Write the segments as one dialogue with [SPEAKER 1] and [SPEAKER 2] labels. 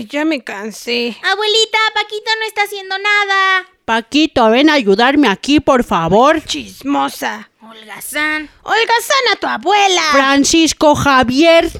[SPEAKER 1] Ay, ya me cansé.
[SPEAKER 2] Abuelita, Paquito no está haciendo nada.
[SPEAKER 3] Paquito, ven a ayudarme aquí, por favor.
[SPEAKER 1] Chismosa.
[SPEAKER 2] Holgazán.
[SPEAKER 1] Holgazana tu abuela.
[SPEAKER 3] Francisco Javier,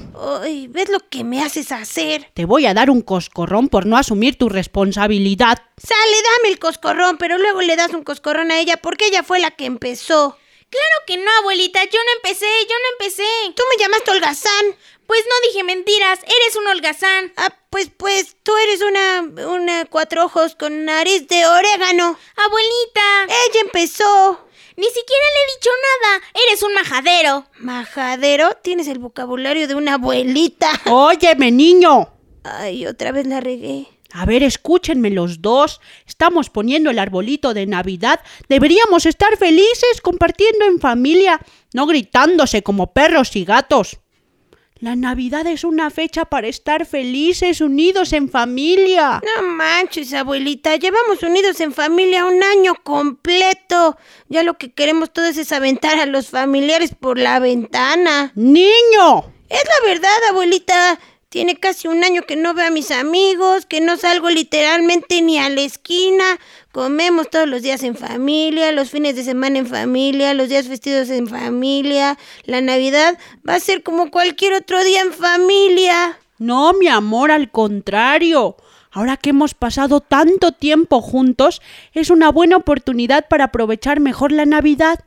[SPEAKER 1] Ay, ¿ves lo que me haces hacer?
[SPEAKER 3] te voy a dar un coscorrón por no asumir tu responsabilidad.
[SPEAKER 1] Sale, dame el coscorrón, pero luego le das un coscorrón a ella porque ella fue la que empezó.
[SPEAKER 2] Claro que no, abuelita, yo no empecé, yo no empecé.
[SPEAKER 1] Tú me llamaste holgazán.
[SPEAKER 2] Pues no dije mentiras, eres un holgazán.
[SPEAKER 1] Ah, pues, pues, tú eres una, una cuatro ojos con nariz de orégano.
[SPEAKER 2] Abuelita,
[SPEAKER 1] Ella empezó.
[SPEAKER 2] ni siquiera le he dicho nada. Eres un majadero.
[SPEAKER 1] Majadero, tienes el vocabulario de una abuelita.
[SPEAKER 3] Óyeme, niño.
[SPEAKER 1] Ay, otra vez la regué.
[SPEAKER 3] A ver, escúchenme los dos. Estamos poniendo el arbolito de Navidad. Deberíamos estar felices compartiendo en familia, no gritándose como perros y gatos. La Navidad es una fecha para estar felices, unidos en familia.
[SPEAKER 1] No manches, abuelita. Llevamos unidos en familia un año completo. Ya lo que queremos todos es aventar a los familiares por la ventana.
[SPEAKER 3] Niño.
[SPEAKER 1] Es la verdad, abuelita. Tiene casi un año que no veo a mis amigos, que no salgo literalmente ni a la esquina. Comemos todos los días en familia, los fines de semana en familia, los días vestidos en familia. La Navidad va a ser como cualquier otro día en familia.
[SPEAKER 3] No, mi amor, al contrario. Ahora que hemos pasado tanto tiempo juntos, es una buena oportunidad para aprovechar mejor la Navidad.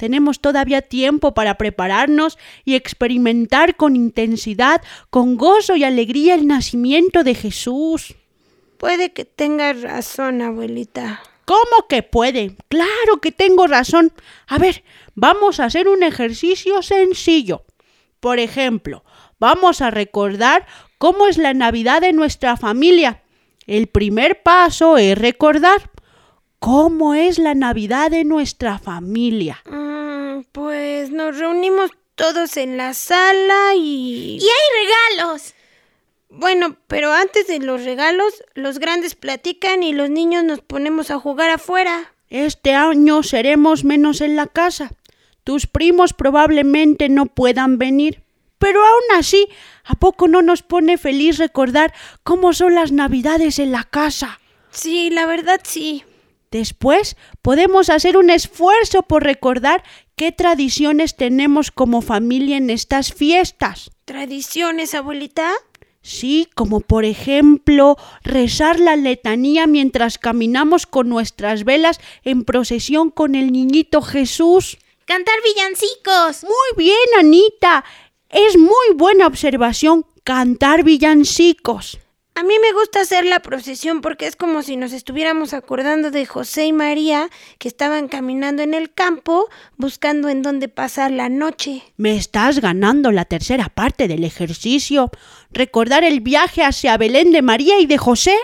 [SPEAKER 3] Tenemos todavía tiempo para prepararnos y experimentar con intensidad, con gozo y alegría el nacimiento de Jesús.
[SPEAKER 1] Puede que tengas razón, abuelita.
[SPEAKER 3] ¿Cómo que puede? Claro que tengo razón. A ver, vamos a hacer un ejercicio sencillo. Por ejemplo, vamos a recordar cómo es la Navidad de nuestra familia. El primer paso es recordar cómo es la Navidad de nuestra familia.
[SPEAKER 1] Mm, pues nos reunimos todos en la sala y...
[SPEAKER 2] Y hay regalos.
[SPEAKER 1] Bueno, pero antes de los regalos, los grandes platican y los niños nos ponemos a jugar afuera.
[SPEAKER 3] Este año seremos menos en la casa. Tus primos probablemente no puedan venir. Pero aún así, ¿a poco no nos pone feliz recordar cómo son las navidades en la casa?
[SPEAKER 1] Sí, la verdad sí.
[SPEAKER 3] Después podemos hacer un esfuerzo por recordar qué tradiciones tenemos como familia en estas fiestas.
[SPEAKER 1] ¿Tradiciones, abuelita?
[SPEAKER 3] Sí, como por ejemplo rezar la letanía mientras caminamos con nuestras velas en procesión con el niñito Jesús.
[SPEAKER 2] Cantar villancicos.
[SPEAKER 3] Muy bien, Anita. Es muy buena observación cantar villancicos.
[SPEAKER 1] A mí me gusta hacer la procesión porque es como si nos estuviéramos acordando de José y María que estaban caminando en el campo buscando en dónde pasar la noche.
[SPEAKER 3] Me estás ganando la tercera parte del ejercicio. Recordar el viaje hacia Belén de María y de José.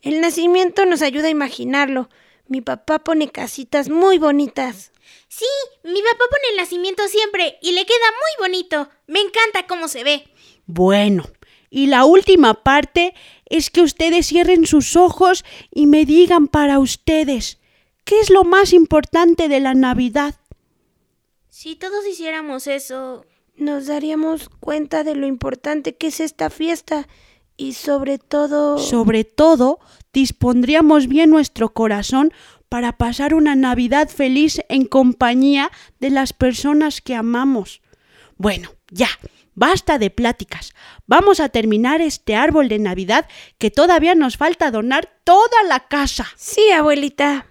[SPEAKER 1] El nacimiento nos ayuda a imaginarlo. Mi papá pone casitas muy bonitas.
[SPEAKER 2] Sí, mi papá pone el nacimiento siempre y le queda muy bonito. Me encanta cómo se ve.
[SPEAKER 3] Bueno, y la última parte es que ustedes cierren sus ojos y me digan para ustedes, ¿qué es lo más importante de la Navidad?
[SPEAKER 2] Si todos hiciéramos eso,
[SPEAKER 1] Nos daríamos cuenta de lo importante que es esta fiesta y sobre todo...
[SPEAKER 3] Sobre todo, dispondríamos bien nuestro corazón para pasar una Navidad feliz en compañía de las personas que amamos. Bueno, ya, basta de pláticas. Vamos a terminar este árbol de Navidad que todavía nos falta donar toda la casa.
[SPEAKER 1] Sí, abuelita.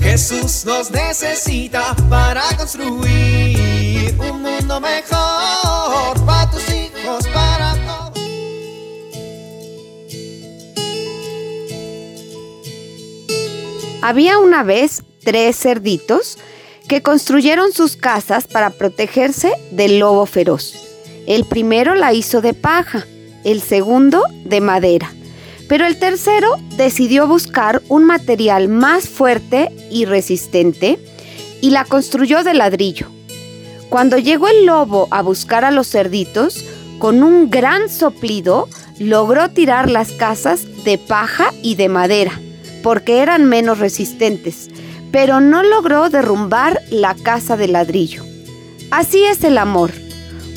[SPEAKER 4] Jesús nos necesita para construir un mundo mejor para tus hijos, para todos.
[SPEAKER 5] Había una vez tres cerditos que construyeron sus casas para protegerse del lobo feroz. El primero la hizo de paja, el segundo de madera, pero el tercero decidió buscar un material más fuerte y resistente y la construyó de ladrillo. Cuando llegó el lobo a buscar a los cerditos, con un gran soplido logró tirar las casas de paja y de madera, porque eran menos resistentes, pero no logró derrumbar la casa de ladrillo. Así es el amor.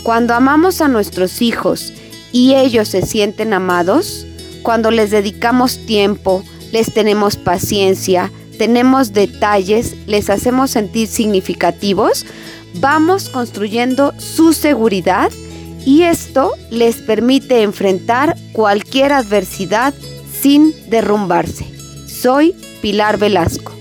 [SPEAKER 5] Cuando amamos a nuestros hijos y ellos se sienten amados, cuando les dedicamos tiempo, les tenemos paciencia, tenemos detalles, les hacemos sentir significativos, vamos construyendo su seguridad y esto les permite enfrentar cualquier adversidad sin derrumbarse. Soy Pilar Velasco.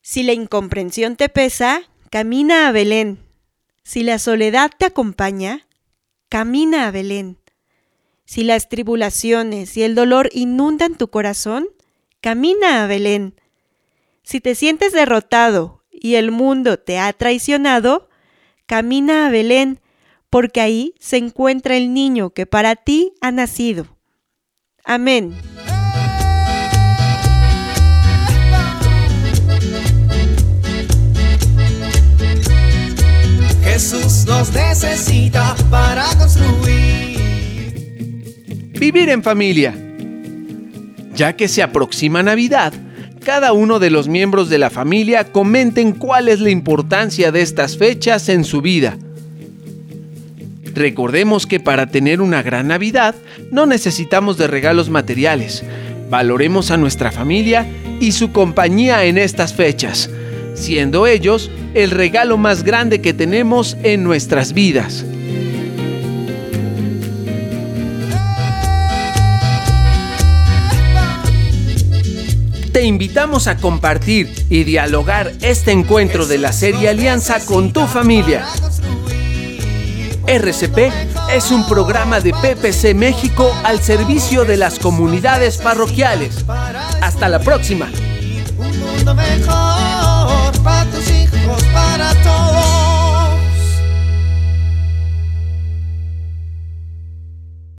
[SPEAKER 6] Si la incomprensión te pesa, camina a Belén. Si la soledad te acompaña, camina a Belén. Si las tribulaciones y el dolor inundan tu corazón, camina a Belén. Si te sientes derrotado y el mundo te ha traicionado, camina a Belén, porque ahí se encuentra el niño que para ti ha nacido. Amén.
[SPEAKER 4] Jesús nos necesita para construir.
[SPEAKER 7] Vivir en familia. Ya que se aproxima Navidad, cada uno de los miembros de la familia comenten cuál es la importancia de estas fechas en su vida. Recordemos que para tener una gran Navidad no necesitamos de regalos materiales. Valoremos a nuestra familia y su compañía en estas fechas, siendo ellos el regalo más grande que tenemos en nuestras vidas. Te invitamos a compartir y dialogar este encuentro de la serie Alianza con tu familia. RCP es un programa de PPC México al servicio de las comunidades parroquiales. Hasta la próxima
[SPEAKER 4] amor para tus hijos, para todos.